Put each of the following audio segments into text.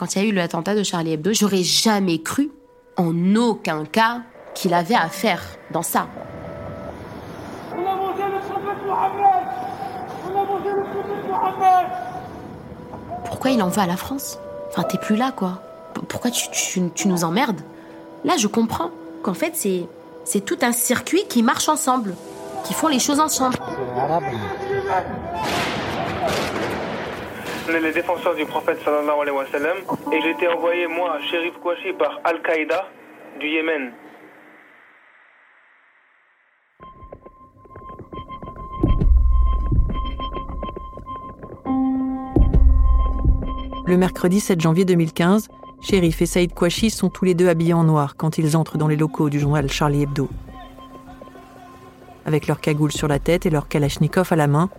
Quand il y a eu l'attentat de Charlie Hebdo, j'aurais jamais cru, en aucun cas, qu'il avait à faire dans ça. On a mangé le prophète Mohamed On a mangé le prophète Mohamed Pourquoi il en veut à la France? Enfin, t'es plus là, quoi. P- Pourquoi tu, tu- tu nous emmerdes? Là, je comprends qu'en fait, c'est, c'est tout un circuit qui marche ensemble, qui font les choses ensemble. Les défenseurs du prophète sallallahu alayhi wa et j'ai été envoyé moi à Sherif Kouachi par Al-Qaïda du Yémen. Le mercredi 7 janvier 2015, Shérif et Saïd Kouachi sont tous les deux habillés en noir quand ils entrent dans les locaux du journal Charlie Hebdo. Avec leur cagoule sur la tête et leur kalachnikov à la main,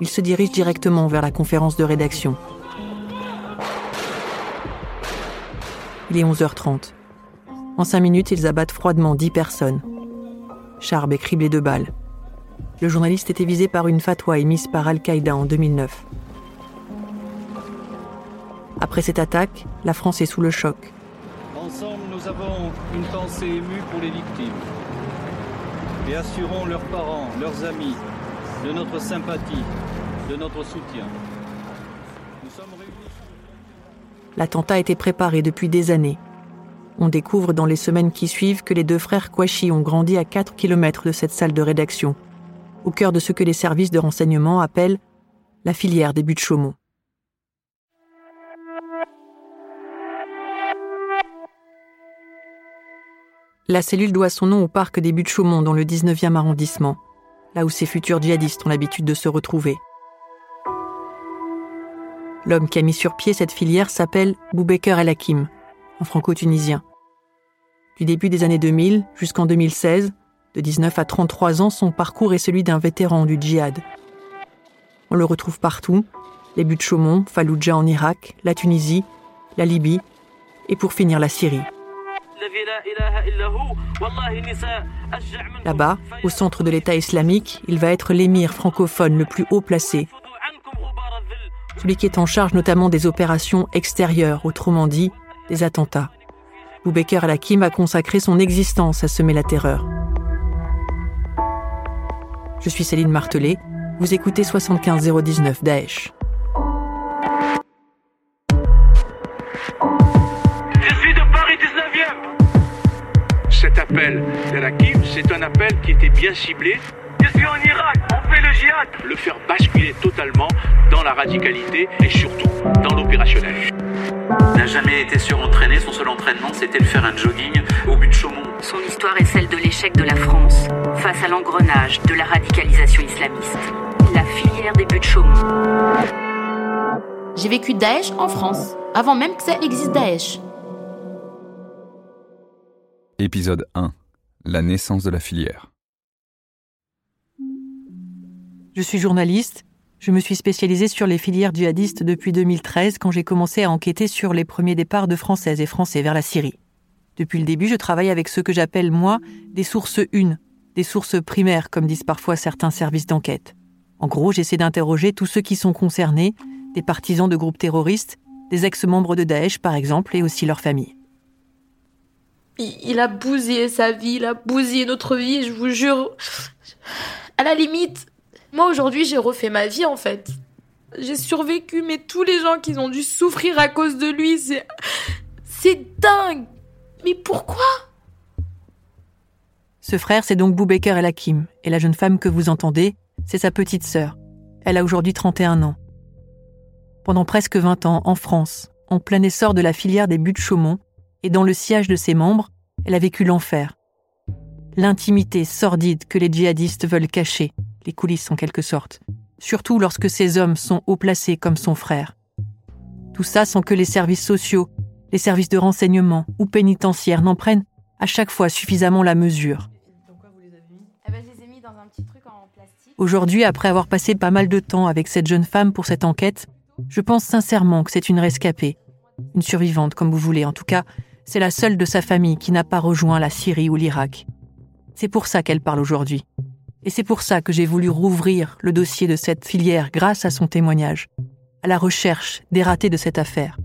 ils se dirigent directement vers la conférence de rédaction. Il est 11h30. En cinq minutes, ils abattent froidement 10 personnes. Charb est criblé de balles. Le journaliste était visé par une fatwa émise par Al-Qaïda en 2009. Après cette attaque, la France est sous le choc. Ensemble, nous avons une pensée émue pour les victimes et assurons leurs parents, leurs amis de notre sympathie, de notre soutien. Nous sommes réunis. L'attentat a été préparé depuis des années. On découvre dans les semaines qui suivent que les deux frères Kouachi ont grandi à 4 km de cette salle de rédaction, au cœur de ce que les services de renseignement appellent la filière des buts Chaumont. La cellule doit son nom au parc des buts de Chaumont dans le 19e arrondissement, là où ces futurs djihadistes ont l'habitude de se retrouver. L'homme qui a mis sur pied cette filière s'appelle Boubaker El Hakim, un franco-tunisien. Du début des années 2000 jusqu'en 2016, de 19 à 33 ans, son parcours est celui d'un vétéran du djihad. On le retrouve partout, les buts de Chaumont, Fallujah en Irak, la Tunisie, la Libye et pour finir la Syrie. Là-bas, au centre de l'État islamique, il va être l'émir francophone le plus haut placé, celui qui est en charge notamment des opérations extérieures, autrement dit, des attentats. Boubaker al-Hakim a consacré son existence à semer la terreur. Je suis Céline Martelet, vous écoutez 75019 Daesh. C'est un appel qui était bien ciblé, Je suis en Irak, on fait le djihad le faire basculer totalement dans la radicalité et surtout dans l'opérationnel. n'a jamais été surentraîné. Son seul entraînement, c'était de faire un jogging au but de Chaumont. Son histoire est celle de l'échec de la France face à l'engrenage de la radicalisation islamiste. La filière des buts de Chaumont. J'ai vécu Daesh en France, avant même que ça existe Daesh. Épisode 1. La naissance de la filière. Je suis journaliste. Je me suis spécialisée sur les filières djihadistes depuis 2013 quand j'ai commencé à enquêter sur les premiers départs de Françaises et Français vers la Syrie. Depuis le début, je travaille avec ce que j'appelle, moi, des sources une, des sources primaires, comme disent parfois certains services d'enquête. En gros, j'essaie d'interroger tous ceux qui sont concernés, des partisans de groupes terroristes, des ex-membres de Daesh par exemple, et aussi leurs familles. Il, a bousillé sa vie, il a bousillé notre vie, je vous jure. À la limite, moi aujourd'hui j'ai refait ma vie en fait. J'ai survécu, mais tous les gens qui ont dû souffrir à cause de lui, c'est. C'est dingue! Mais pourquoi? Ce frère, c'est donc Boubaker El Hakim, et la jeune femme que vous entendez, c'est sa petite sœur. Elle a aujourd'hui 31 ans. Pendant presque 20 ans, en France, en plein essor de la filière des buts de Chaumont, et dans le sillage de ses membres, elle a vécu l'enfer. L'intimité sordide que les djihadistes veulent cacher, les coulisses en quelque sorte, surtout lorsque ces hommes sont haut placés comme son frère. Tout ça sans que les services sociaux, les services de renseignement ou pénitentiaires n'en prennent à chaque fois suffisamment la mesure. Aujourd'hui, après avoir passé pas mal de temps avec cette jeune femme pour cette enquête, je pense sincèrement que c'est une rescapée, une survivante comme vous voulez. En tout cas, c'est la seule de sa famille qui n'a pas rejoint la Syrie ou l'Irak. C'est pour ça qu'elle parle aujourd'hui. Et c'est pour ça que j'ai voulu rouvrir le dossier de cette filière grâce à son témoignage, à la recherche des ratés de cette affaire.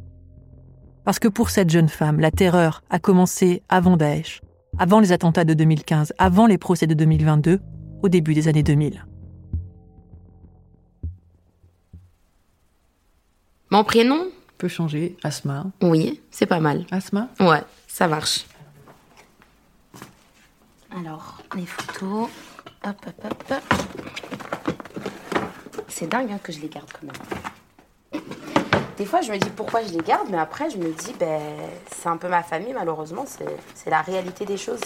Parce que pour cette jeune femme, la terreur a commencé avant Daesh, avant les attentats de 2015, avant les procès de 2022, au début des années 2000. Mon prénom? Peut changer, Asma. Oui, c'est pas mal. Asma Ouais, ça marche. Alors, les photos. Hop, hop, hop. C'est dingue hein, que je les garde quand même. Des fois, je me dis pourquoi je les garde, mais après, je me dis, ben, c'est un peu ma famille, malheureusement. C'est la réalité des choses.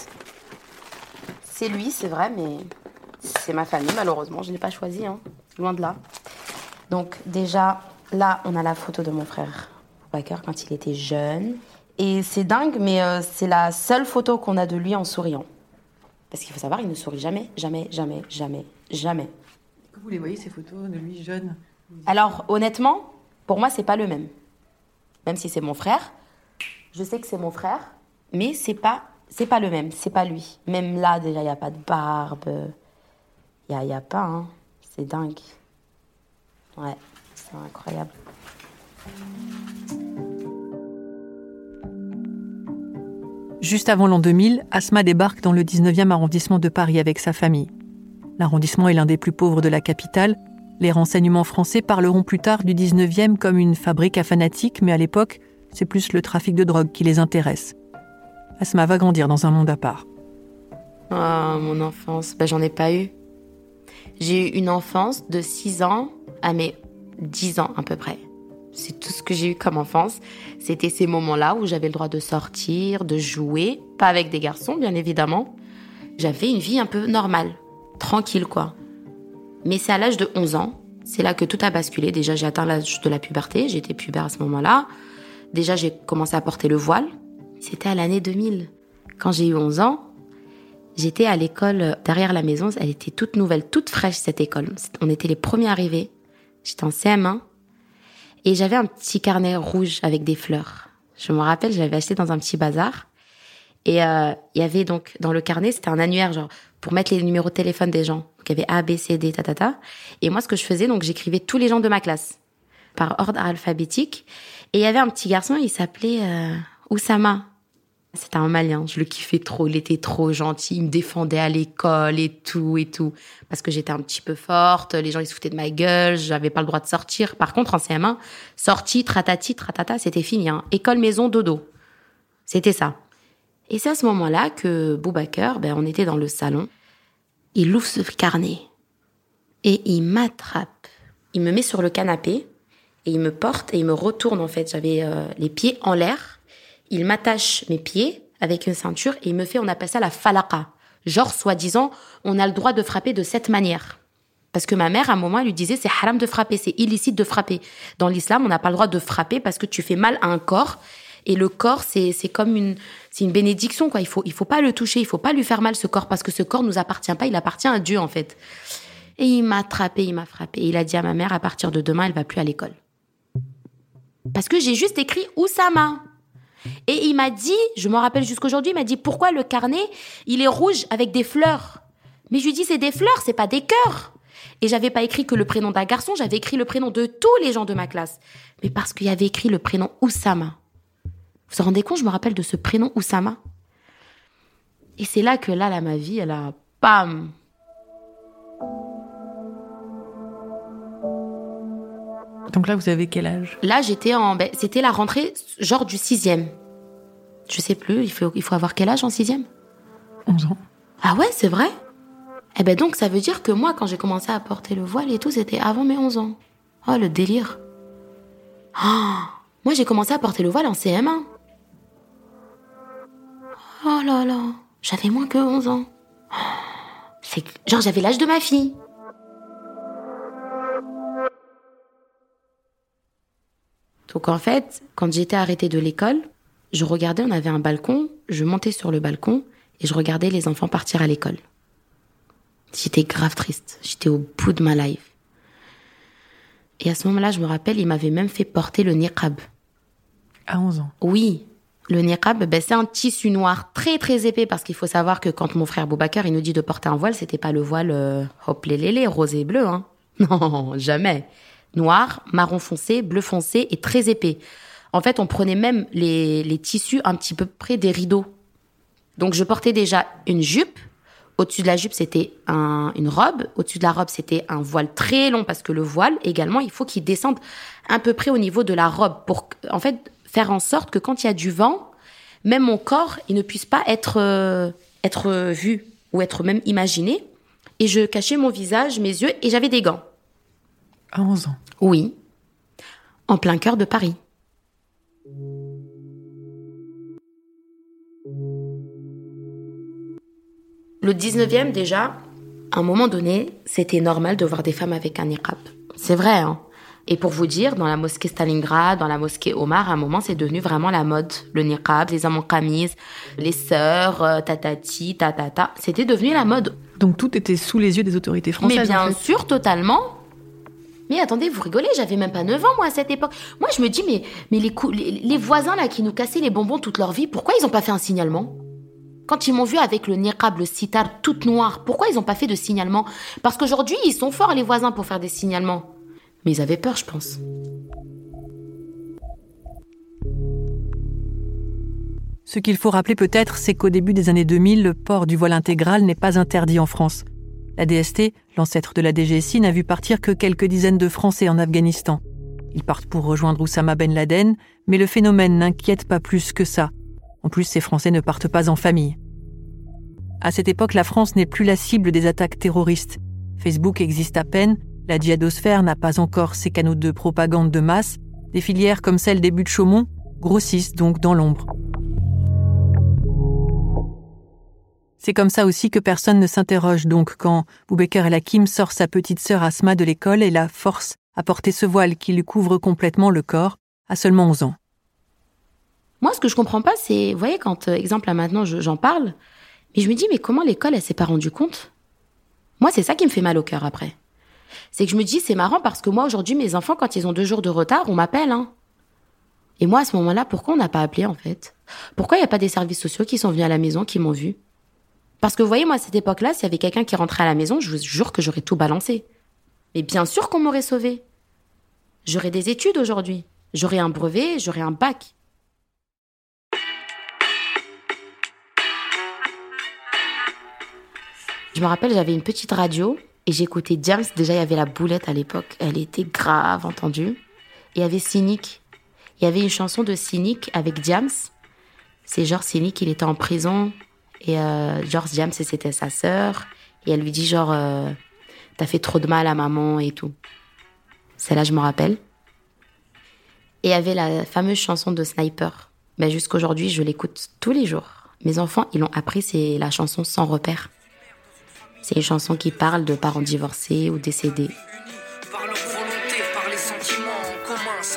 C'est lui, c'est vrai, mais c'est ma famille, malheureusement. Je ne l'ai pas choisi, hein. loin de là. Donc, déjà, là, on a la photo de mon frère Boubacar quand il était jeune. Et c'est dingue, mais euh, c'est la seule photo qu'on a de lui en souriant. Parce qu'il faut savoir, il ne sourit jamais, jamais, jamais, jamais, jamais. Vous les voyez, ces photos de lui jeune? Alors, honnêtement, pour moi, c'est pas le même. Même si c'est mon frère, je sais que c'est mon frère, mais c'est pas, c'est pas le même, c'est pas lui. Même là, déjà, il n'y a pas de barbe. Il n'y a, y a pas, hein. C'est dingue. Ouais, c'est incroyable. Juste avant l'an 2000, Asma débarque dans le 19e arrondissement de Paris avec sa famille. L'arrondissement est l'un des plus pauvres de la capitale. Les renseignements français parleront plus tard du 19e comme une fabrique à fanatiques, mais à l'époque, c'est plus le trafic de drogue qui les intéresse. Asma va grandir dans un monde à part. Oh, mon enfance, ben, j'en ai pas eu. J'ai eu une enfance de 6 ans à mes 10 ans à peu près. C'est tout ce que j'ai eu comme enfance. C'était ces moments-là où j'avais le droit de sortir, de jouer, pas avec des garçons bien évidemment. J'avais une vie un peu normale, tranquille quoi. Mais c'est à l'âge de 11 ans, c'est là que tout a basculé. Déjà j'ai atteint l'âge de la puberté, j'étais pubère à ce moment-là. Déjà j'ai commencé à porter le voile. C'était à l'année 2000. Quand j'ai eu 11 ans, j'étais à l'école derrière la maison, elle était toute nouvelle, toute fraîche cette école. On était les premiers arrivés. J'étais en CM1 et j'avais un petit carnet rouge avec des fleurs. Je me rappelle, j'avais acheté dans un petit bazar. Et euh, il y avait donc dans le carnet, c'était un annuaire genre pour mettre les numéros de téléphone des gens. Donc il y avait A, B, C, D, ta ta ta. Et moi, ce que je faisais, donc j'écrivais tous les gens de ma classe par ordre alphabétique. Et il y avait un petit garçon, il s'appelait euh, Oussama. C'était un malien, je le kiffais trop, il était trop gentil, il me défendait à l'école et tout et tout. Parce que j'étais un petit peu forte, les gens ils se foutaient de ma gueule, j'avais pas le droit de sortir. Par contre, en CM1, sortie, tratati, tratata, c'était fini. Hein. École, maison, dodo. C'était ça. Et c'est à ce moment-là que Boubaker, ben, on était dans le salon, il ouvre ce carnet et il m'attrape. Il me met sur le canapé et il me porte et il me retourne en fait. J'avais euh, les pieds en l'air il m'attache mes pieds avec une ceinture et il me fait, on appelle ça la falaka. Genre, soi-disant, on a le droit de frapper de cette manière. Parce que ma mère, à un moment, elle lui disait, c'est haram de frapper, c'est illicite de frapper. Dans l'islam, on n'a pas le droit de frapper parce que tu fais mal à un corps. Et le corps, c'est, comme une, c'est une bénédiction, quoi. Il faut, il faut pas le toucher, il faut pas lui faire mal, ce corps, parce que ce corps nous appartient pas, il appartient à Dieu, en fait. Et il m'a attrapé, il m'a frappé. Et il a dit à ma mère, à partir de demain, elle va plus à l'école. Parce que j'ai juste écrit Oussama. Et il m'a dit, je me rappelle jusqu'aujourd'hui, il m'a dit pourquoi le carnet, il est rouge avec des fleurs? Mais je lui dis c'est des fleurs, c'est pas des cœurs. Et j'avais pas écrit que le prénom d'un garçon, j'avais écrit le prénom de tous les gens de ma classe. Mais parce qu'il y avait écrit le prénom Oussama. Vous vous rendez compte, je me rappelle de ce prénom Oussama? Et c'est là que là, là, ma vie, elle a bam. Donc là, vous avez quel âge? Là, j'étais en. Ben, c'était la rentrée, genre du sixième. Je sais plus, il faut, il faut avoir quel âge en sixième? 11 ans. Ah ouais, c'est vrai? Eh ben donc, ça veut dire que moi, quand j'ai commencé à porter le voile et tout, c'était avant mes 11 ans. Oh, le délire. Oh, moi, j'ai commencé à porter le voile en CM1. Oh là là, j'avais moins que 11 ans. C'est genre, j'avais l'âge de ma fille. Donc en fait, quand j'étais arrêtée de l'école, je regardais, on avait un balcon, je montais sur le balcon et je regardais les enfants partir à l'école. J'étais grave triste, j'étais au bout de ma life. Et à ce moment-là, je me rappelle, il m'avait même fait porter le niqab. À 11 ans Oui. Le niqab, ben, c'est un tissu noir très très épais parce qu'il faut savoir que quand mon frère Boubacar, il nous dit de porter un voile, c'était pas le voile euh, hop les les rosé et bleu, hein. Non, jamais. Noir, marron foncé, bleu foncé et très épais. En fait, on prenait même les, tissus un petit peu près des rideaux. Donc je portais déjà une jupe. Au-dessus de la jupe, c'était un, une robe. Au-dessus de la robe, c'était un voile très long parce que le voile, également, il faut qu'il descende à peu près au niveau de la robe pour, en fait, faire en sorte que quand il y a du vent, même mon corps, il ne puisse pas être, euh, être vu ou être même imaginé. Et je cachais mon visage, mes yeux et j'avais des gants. À 11 ans Oui. En plein cœur de Paris. Le 19e, déjà, à un moment donné, c'était normal de voir des femmes avec un niqab. C'est vrai, hein. Et pour vous dire, dans la mosquée Stalingrad, dans la mosquée Omar, à un moment, c'est devenu vraiment la mode. Le niqab, les hommes en camise, les sœurs, euh, tatati, tatata. C'était devenu la mode. Donc tout était sous les yeux des autorités françaises. Mais bien en fait. sûr, totalement. Mais attendez, vous rigolez, j'avais même pas 9 ans, moi, à cette époque. Moi, je me dis, mais, les, les, les voisins, là, qui nous cassaient les bonbons toute leur vie, pourquoi ils ont pas fait un signalement? Quand ils m'ont vu avec le niqab, le sitar, toute noire, pourquoi ils ont pas fait de signalement? Parce qu'aujourd'hui, ils sont forts, les voisins, pour faire des signalements. Mais ils avaient peur, je pense. Ce qu'il faut rappeler peut-être, c'est qu'au début des années 2000, le port du voile intégral n'est pas interdit en France. La DST, l'ancêtre de la DGSI, n'a vu partir que quelques dizaines de Français en Afghanistan. Ils partent pour rejoindre Oussama Ben Laden, mais le phénomène n'inquiète pas plus que ça. En plus, ces Français ne partent pas en famille. À cette époque, la France n'est plus la cible des attaques terroristes. Facebook existe à peine, la djihadosphère n'a pas encore ses canaux de propagande de masse, des filières comme celle des buts de Chaumont grossissent donc dans l'ombre. C'est comme ça aussi que personne ne s'interroge donc quand Boubacar El Hakim sort sa petite sœur Asma de l'école et la force à porter ce voile qui lui couvre complètement le corps à seulement 11 ans. Moi, ce que je comprends pas, c'est, vous voyez, quand, euh, exemple, là maintenant, je- j'en parle, mais je me dis, mais comment l'école, elle s'est pas rendue compte? Moi, c'est ça qui me fait mal au cœur après. C'est que je me dis, c'est marrant parce que moi, aujourd'hui, mes enfants, quand ils ont deux jours de retard, on m'appelle, hein. Et moi, à ce moment-là, pourquoi on n'a pas appelé, en fait? Pourquoi il n'y a pas des services sociaux qui sont venus à la maison, qui m'ont vu? Parce que, vous voyez, moi, à cette époque-là, s'il y avait quelqu'un qui rentrait à la maison, je vous jure que j'aurais tout balancé. Mais bien sûr qu'on m'aurait sauvé. J'aurais des études aujourd'hui. J'aurais un brevet, j'aurais un bac. Je me rappelle, j'avais une petite radio et j'écoutais James. Déjà, il y avait la boulette à l'époque. Elle était grave entendue. Il y avait Cynic. Il y avait une chanson de Cynic avec James. C'est genre Cynic, il était en prison. Et euh, genre James, c'était sa sœur. Et elle lui dit genre, euh, t'as fait trop de mal à maman et tout. Celle-là, je me rappelle. Et il y avait la fameuse chanson de Sniper. Ben, jusqu'aujourd'hui, je l'écoute tous les jours. Mes enfants, ils l'ont appris, c'est la chanson Sans repère. C'est une chanson qui parle de parents divorcés ou décédés.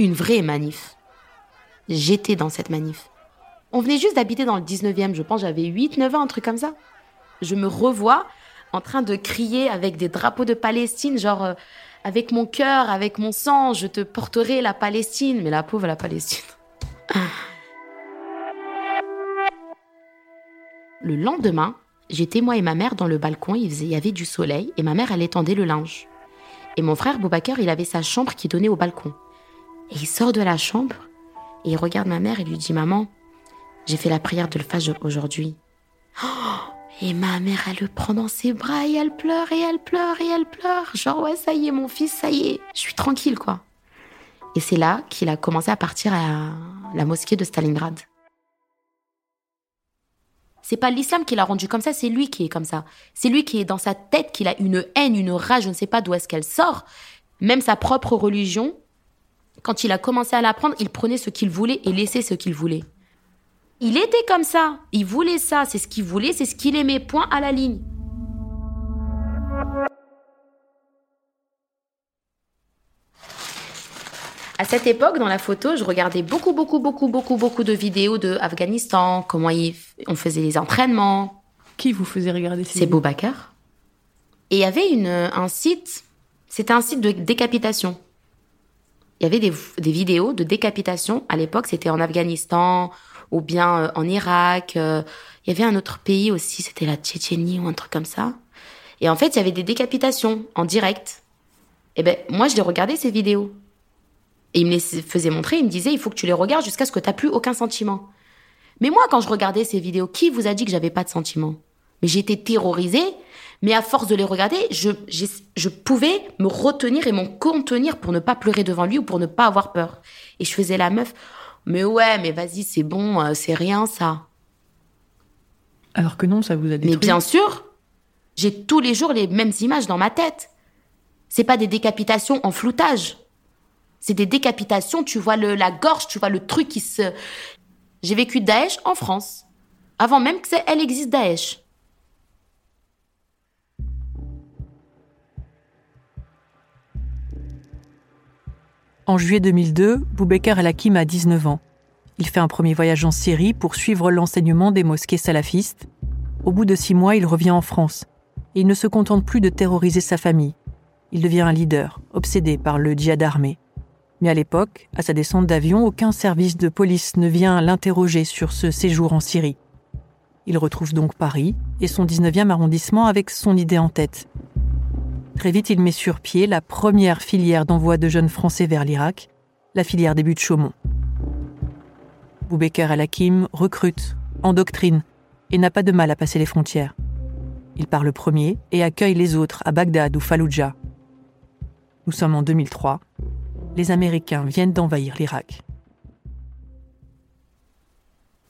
une vraie manif. J'étais dans cette manif. On venait juste d'habiter dans le 19e, je pense, j'avais 8, 9 ans, un truc comme ça. Je me revois en train de crier avec des drapeaux de Palestine, genre euh, avec mon cœur, avec mon sang, je te porterai la Palestine. Mais la pauvre, la Palestine. Le lendemain, j'étais moi et ma mère dans le balcon, il, faisait, y avait du soleil et ma mère elle étendait le linge. Et mon frère Boubacar, il avait sa chambre qui donnait au balcon. Et il sort de la chambre et il regarde ma mère et lui dit Maman, j'ai fait la prière de le Fajr aujourd'hui. Oh et ma mère, elle le prend dans ses bras et elle pleure et elle pleure et elle pleure. Genre, ouais, ça y est, mon fils, ça y est, je suis tranquille, quoi. Et c'est là qu'il a commencé à partir à la mosquée de Stalingrad. C'est pas l'islam qui l'a rendu comme ça, c'est lui qui est comme ça. C'est lui qui est dans sa tête, qu'il a une haine, une rage, je ne sais pas d'où est-ce qu'elle sort. Même sa propre religion, quand il a commencé à l'apprendre, il prenait ce qu'il voulait et laissait ce qu'il voulait. Il était comme ça, il voulait ça, c'est ce qu'il voulait, c'est ce qu'il aimait, point à la ligne. À cette époque, dans la photo, je regardais beaucoup, beaucoup, beaucoup, beaucoup, beaucoup de vidéos de Afghanistan, comment on faisait les entraînements. Qui vous faisait regarder ces C'est Boubacar. Et il y avait une, un site, c'était un site de décapitation. Il y avait des, vidéos de décapitation. À l'époque, c'était en Afghanistan ou bien euh, en Irak. euh, Il y avait un autre pays aussi, c'était la Tchétchénie ou un truc comme ça. Et en fait, il y avait des décapitations en direct. Et ben, moi, je les regardais ces vidéos. Et il me les faisait montrer, il me disait, il faut que tu les regardes jusqu'à ce que tu n'as plus aucun sentiment. Mais moi, quand je regardais ces vidéos, qui vous a dit que j'avais pas de sentiments Mais j'étais terrorisée, mais à force de les regarder, je, pouvais me retenir et me contenir pour ne pas pleurer devant lui ou pour ne pas avoir peur. Et je faisais la meuf, mais ouais, mais vas-y, c'est bon, euh, c'est rien ça. Alors que non, ça vous a détruit. Mais bien sûr, j'ai tous les jours les mêmes images dans ma tête. C'est pas des décapitations en floutage. C'est des décapitations, tu vois le, la gorge, tu vois le truc qui se... J'ai vécu Daesh en France. Avant même que ça- elle existe Daesh. En juillet 2002, Boubacar El Hakim a 19 ans. Il fait un premier voyage en Syrie pour suivre l'enseignement des mosquées salafistes. Au bout de six mois, il revient en France. Et il ne se contente plus de terroriser sa famille. Il devient un leader, obsédé par le djihad armé. Mais à l'époque, à sa descente d'avion, aucun service de police ne vient l'interroger sur ce séjour en Syrie. Il retrouve donc Paris et son 19e arrondissement avec son idée en tête. Très vite, il met sur pied la première filière d'envoi de jeunes Français vers l'Irak, la filière des buts de Chaumont. Boubacar El Hakim recrute, endoctrine et n'a pas de mal à passer les frontières. Il part le premier et accueille les autres à Bagdad ou Fallujah. Nous sommes en 2003. Les Américains viennent d'envahir l'Irak.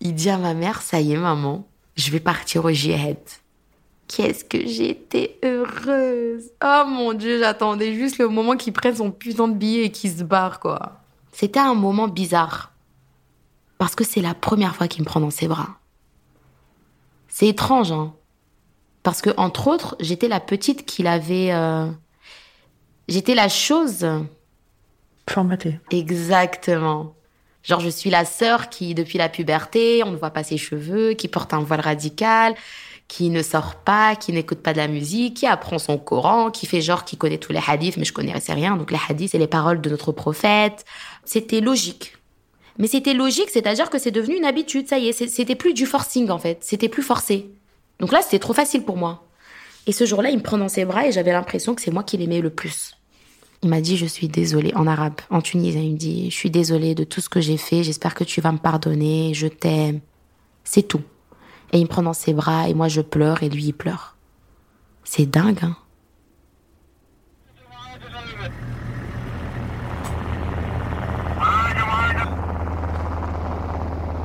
Il dit à ma mère, ça y est maman, je vais partir au djihad. Qu'est-ce que j'étais heureuse. Oh mon dieu, j'attendais juste le moment qu'il prenne son putain de billet et qu'il se barre, quoi. C'était un moment bizarre. Parce que c'est la première fois qu'il me prend dans ses bras. C'est étrange, hein. Parce que, entre autres, j'étais la petite qu'il avait. euh, J'étais la chose. Formaté. Exactement. Genre, je suis la sœur qui, depuis la puberté, on ne voit pas ses cheveux, qui porte un voile radical, qui ne sort pas, qui n'écoute pas de la musique, qui apprend son Coran, qui fait genre qui connaît tous les hadiths, mais je connaissais rien. Donc, les hadiths, c'est les paroles de notre prophète. C'était logique. Mais c'était logique, c'est-à-dire que c'est devenu une habitude, ça y est. C'était plus du forcing, en fait. C'était plus forcé. Donc là, c'était trop facile pour moi. Et ce jour-là, il me prend dans ses bras et j'avais l'impression que c'est moi qui l'aimais le plus. Il m'a dit, je suis désolée, en arabe, en tunisien, il me dit, je suis désolée de tout ce que j'ai fait, j'espère que tu vas me pardonner, je t'aime. C'est tout. Et il me prend dans ses bras et moi je pleure et lui il pleure. C'est dingue, hein.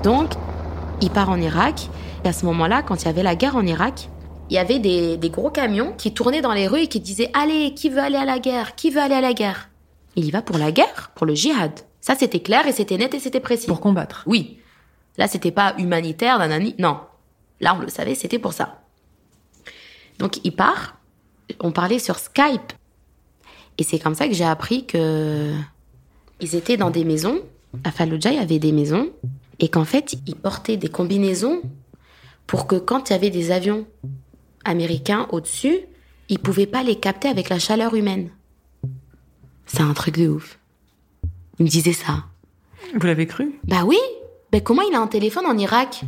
Donc, il part en Irak. Et à ce moment-là, quand il y avait la guerre en Irak, il y avait des, des gros camions qui tournaient dans les rues et qui disaient Allez, qui veut aller à la guerre? Qui veut aller à la guerre? Il y va pour la guerre, pour le djihad. Ça, c'était clair et c'était net et c'était précis. Pour combattre. Oui. Là, c'était pas humanitaire, nanani. Non. Là, on le savait, c'était pour ça. Donc, il part. On parlait sur Skype. Et c'est comme ça que j'ai appris que ils étaient dans des maisons. À Fallujah, il y avait des maisons. Et qu'en fait, ils portaient des combinaisons pour que quand il y avait des avions américains au-dessus, ils pouvaient pas les capter avec la chaleur humaine. C'est un truc de ouf. Il me disait ça. Vous l'avez cru? Bah oui. Mais comment il a un téléphone en Irak?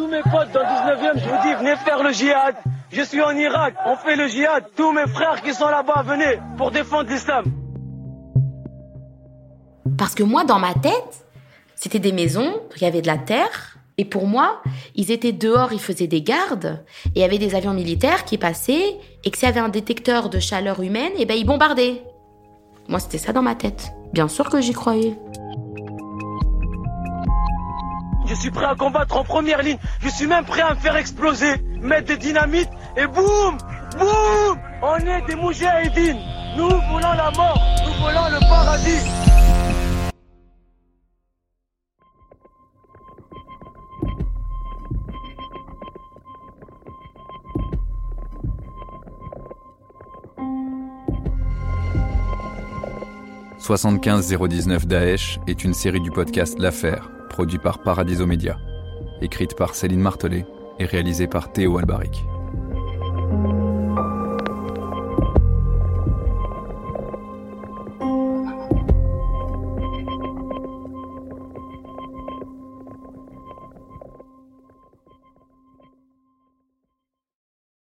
Tous mes potes dans le 19e, je vous dis, venez faire le djihad. Je suis en Irak, on fait le djihad. Tous mes frères qui sont là-bas, venez pour défendre l'islam. Parce que moi, dans ma tête, c'était des maisons, il y avait de la terre, Et pour moi, ils étaient dehors, ils faisaient des gardes, et il y avait des avions militaires qui passaient, et que s'il y avait un détecteur de chaleur humaine, et ben ils bombardaient. Moi, c'était ça dans ma tête. Bien sûr que j'y croyais. Je suis prêt à combattre en première ligne. Je suis même prêt à me faire exploser, mettre des dynamites et boum, boum On est des moujahidines. Nous voulons la mort, nous voulons le paradis. « 75019 Daesh est une série du podcast L'Affaire, produit par Paradiso Media, écrite par Céline Martelet et réalisée par Théo Albaric.